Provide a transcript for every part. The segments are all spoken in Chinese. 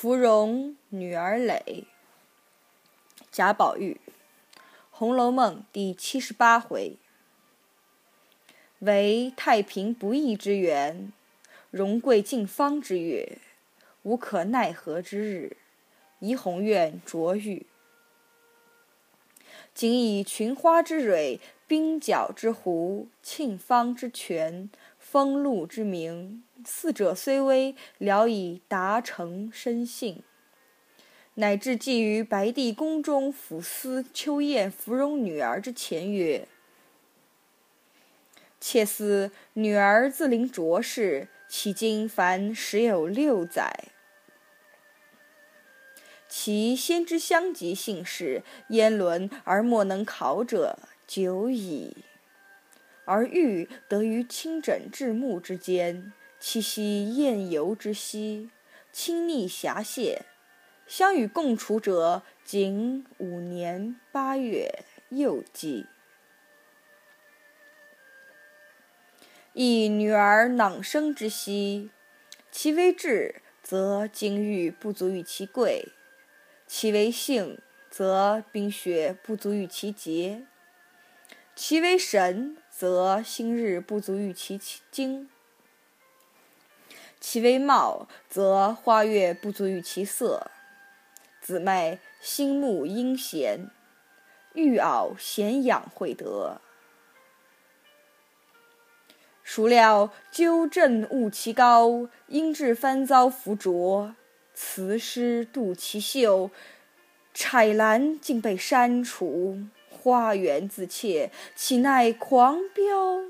芙蓉女儿诔，贾宝玉，《红楼梦》第七十八回。为太平不义之源，荣贵尽芳之月，无可奈何之日，怡红院着玉。仅以群花之蕊，冰角之湖，沁芳之泉，风露之名。四者虽微，聊以达成身信。乃至寄于白帝宫中抚思秋艳芙蓉女儿之前曰：“妾思女儿自临浊世，迄今凡时有六载。其先知相及姓氏，焉伦而莫能考者，久矣。而玉得于清枕至暮之间。”气息宴游之夕，亲昵遐谢，相与共处者，仅五年八月幼季。亦女儿囊生之夕，其为质，则金玉不足与其贵；其为性，则冰雪不足与其洁；其为神，则星日不足与其精。其为貌，则花月不足与其色；姊妹心目阴闲，玉袄咸养会得。孰料纠正误其高，因质翻遭浮浊；辞诗妒其秀，彩兰竟被删除。花园自怯，岂奈狂飙？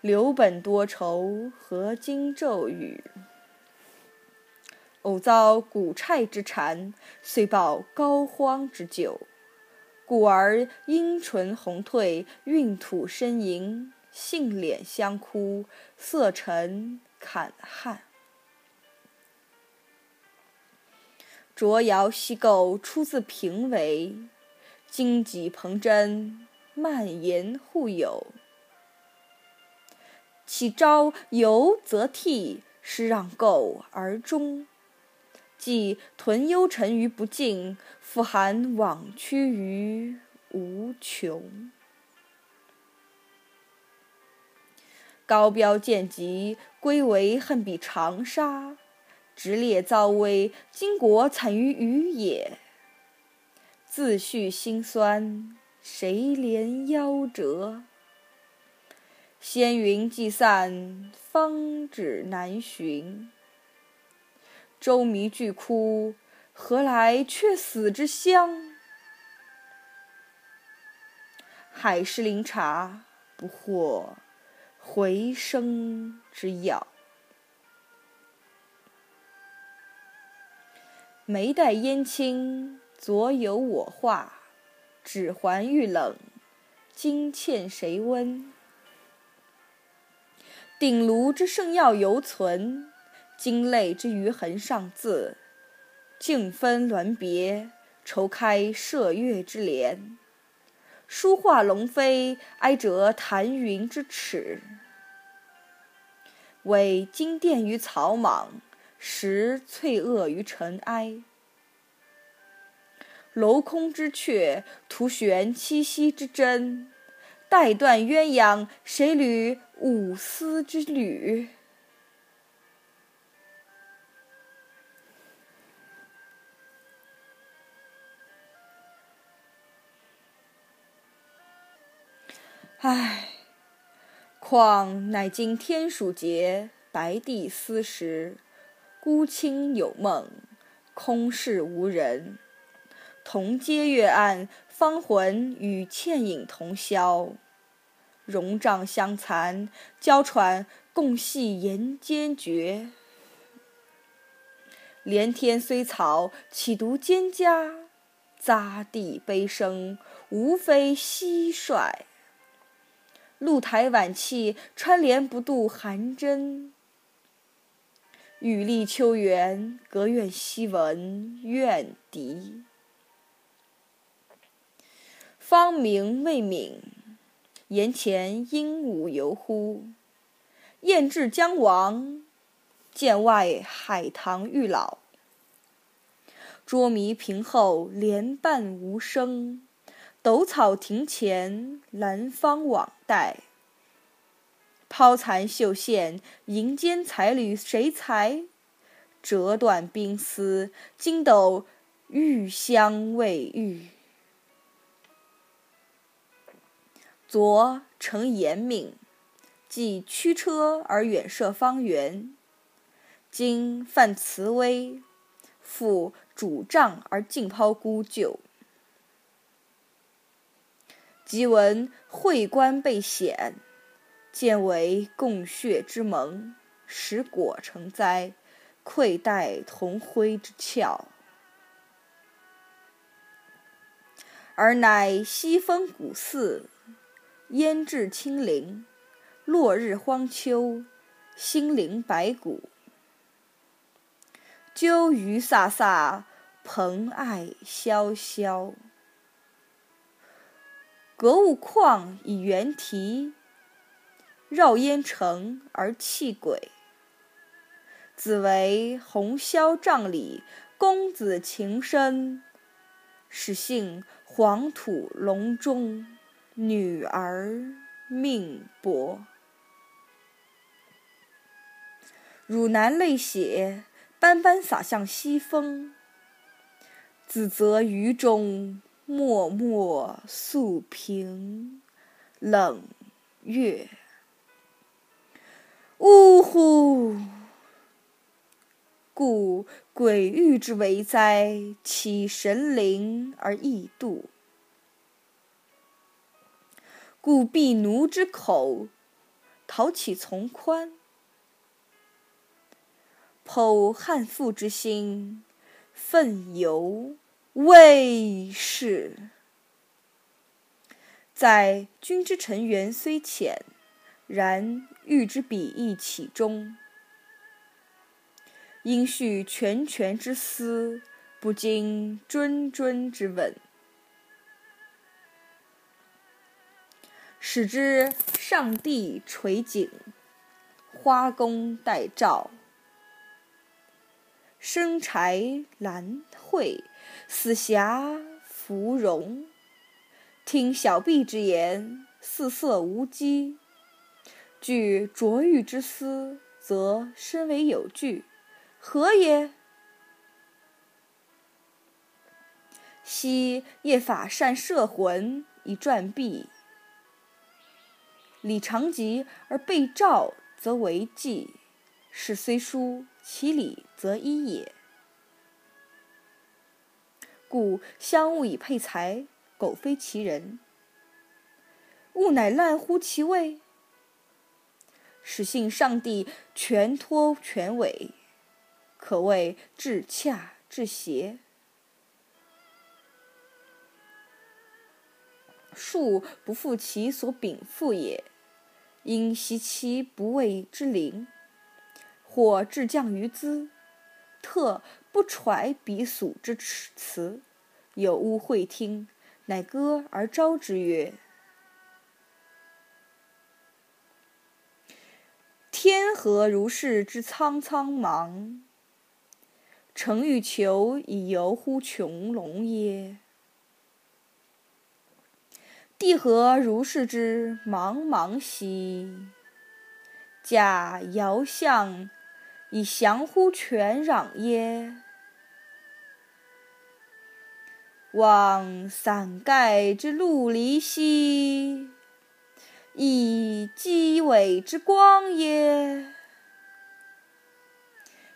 留本多愁，何经骤雨？偶遭古刹之缠，遂报膏肓之咎。故而阴唇红褪，孕吐呻吟，杏脸相哭，色沉坎汉。卓瑶西构出自平为，荆棘蓬针，蔓延互有。岂朝游则替，失让垢而终；既屯幽沉于不尽，复含往屈于无穷。高标见疾，归为恨比长沙；直烈遭危，巾帼惨于鱼也。自叙心酸，谁怜夭折？仙云既散，方知难寻。舟迷俱哭，何来却死之乡？海市苓茶，不获回生之药。眉黛烟青，昨有我画；指环玉冷，今欠谁温？鼎炉之圣药犹存，金泪之余痕尚自。静分鸾别，愁开射月之帘。书画龙飞，哀折弹云之尺。委金殿于草莽，石翠萼于尘埃。镂空之阙，徒悬七夕之针。带断鸳鸯，谁履舞丝之履？唉，况乃今天暑节，白帝思时，孤清有梦，空室无人。同阶月暗，芳魂与倩影同销。戎帐相残，娇喘共系檐间绝。连天虽草，岂独蒹葭？匝地悲声，无非蟋蟀。露台晚憩，穿帘不度寒砧。雨丽秋园，隔院西闻怨笛。芳名未泯，檐前鹦鹉犹呼。燕至将亡，剑外海棠欲老。捉迷屏后莲瓣无声，斗草庭前兰芳往带。抛残绣线银间彩缕谁裁？折断冰丝金斗玉香未愈。昨承严命，即驱车而远涉方圆；今犯慈威，复拄杖而尽抛孤旧。即闻会官被险，见为共血之盟，使果成灾，愧待同辉之俏。而乃西风古寺。烟至清灵，落日荒丘，心灵白骨。鸠鱼飒飒，蓬艾萧萧。格物旷以圆啼，绕烟城而泣鬼。子为红绡帐里，公子情深，始幸黄土隆中。女儿命薄，汝南泪血斑斑洒向西风。子则于中默默诉平冷月。呜呼！故鬼域之为灾，岂神灵而易度？故闭奴之口，讨起从宽？剖汉妇之心，愤犹未始。在君之臣缘虽浅，然欲之比翼起中？应续权权之思，不经谆谆之问。使之上帝垂景，花宫待照。生柴兰蕙，死霞芙蓉。听小婢之言，四色无羁。具卓玉之思，则身为有据，何也？昔夜法善摄魂以传璧。礼长吉而被诏，则为纪；事虽殊，其礼则一也。故相物以配才，苟非其人，物乃滥乎其位。始信上帝全托全委，可谓至洽至邪。术不负其所禀赋也。因袭其不畏之灵，或至降于兹，特不揣彼俗之辞，有屋会听，乃歌而招之曰：“天何如是之苍苍茫？诚欲求以游乎穹隆耶？”地何如是之茫茫兮？假遥相以降乎泉壤耶？望伞盖之陆离兮，以积尾之光耶？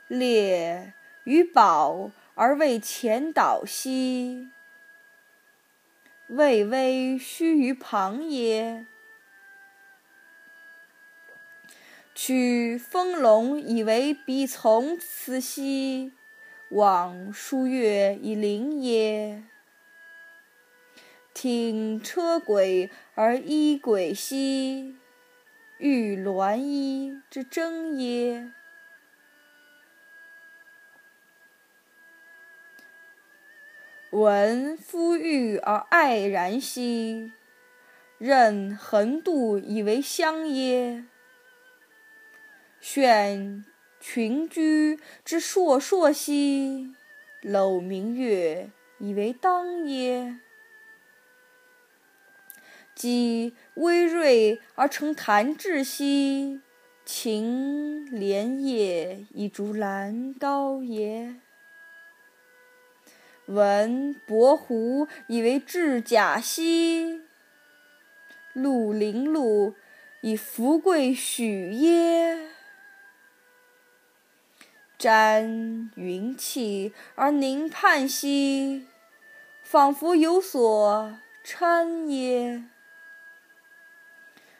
列于宝而为前导兮。巍巍须于旁耶？取风龙以为彼从此兮，望舒月以灵耶？听车轨而依轨兮，欲鸾衣之争耶？闻夫欲而爱然兮，任横渡以为香耶？选群居之烁烁兮，搂明月以为当也。积微锐而成弹质兮，擎莲叶以逐兰高也。闻薄胡以为质甲兮，鹿林鹿以富贵许耶。瞻云气而凝盼兮，仿佛有所参耶。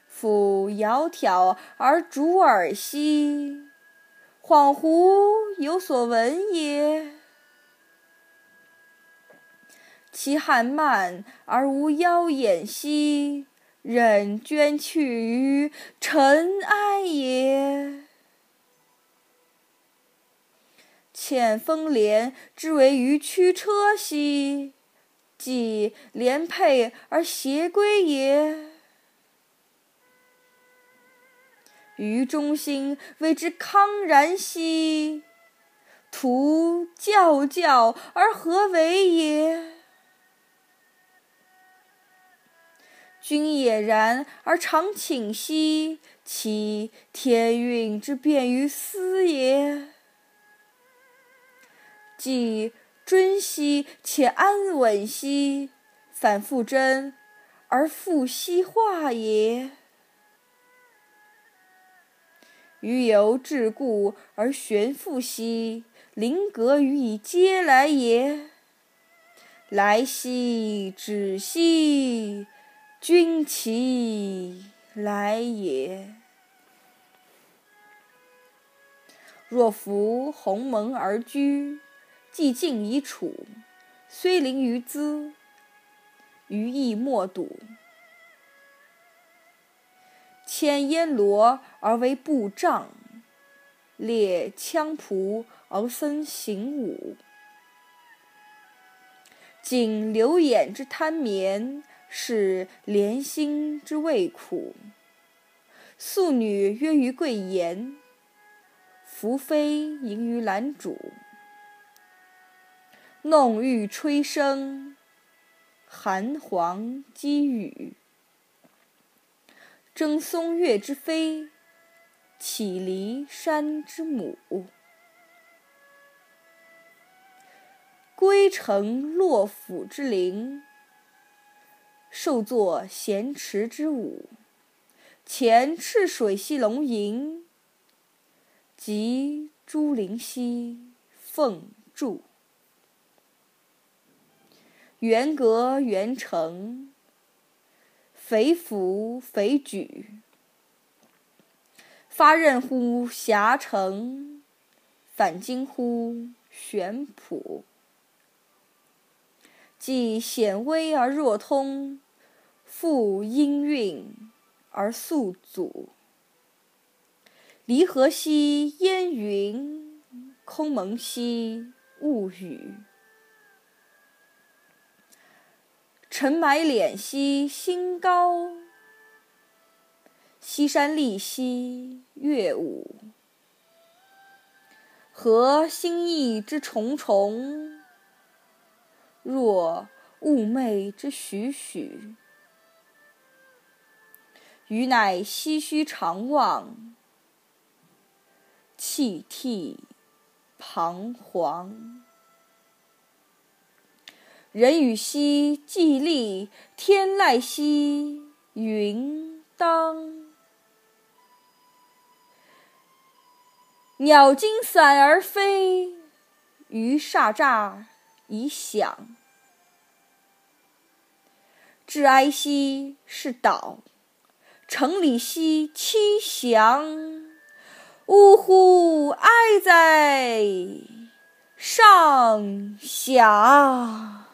夫窈窕而逐尔兮，恍惚有所闻也。其汉漫而无妖眼兮，忍捐去于尘埃也。遣风莲之为于驱车兮，既连佩而偕归也。于中心谓之康然兮，徒教教而何为也？君也然而常寝兮，其天运之变于斯也。既尊兮且安稳兮，反复真而复兮化也。余犹桎梏而悬复兮，临格予以嗟来也。来兮止兮，君其来也。若夫鸿蒙而居。既尽以处，虽临于兹，余亦莫睹。牵烟罗而为步杖，列羌仆而僧行伍。仅流眼之贪眠，是怜心之味苦。素女约于贵言，宓妃迎于兰渚。弄玉吹笙，寒黄积雨。争松月之飞，乞骊山之母。归城洛府之灵，受作咸池之舞。前赤水兮龙吟，及朱陵兮凤筑。圆阁元城，肥府肥举。发轫乎遐城，反惊乎玄圃。既显微而若通，复音韵而素阻。离合兮烟云，空蒙兮雾雨。尘埋敛兮星高，西山立兮月舞。何心意之重重？若寤寐之许许。余乃唏嘘长望，泣涕彷徨。人与兮寂立，天籁兮云当。鸟惊散而飞，鱼唰喳以响。致哀兮是岛，城里兮凄祥。呜呼哀哉上响。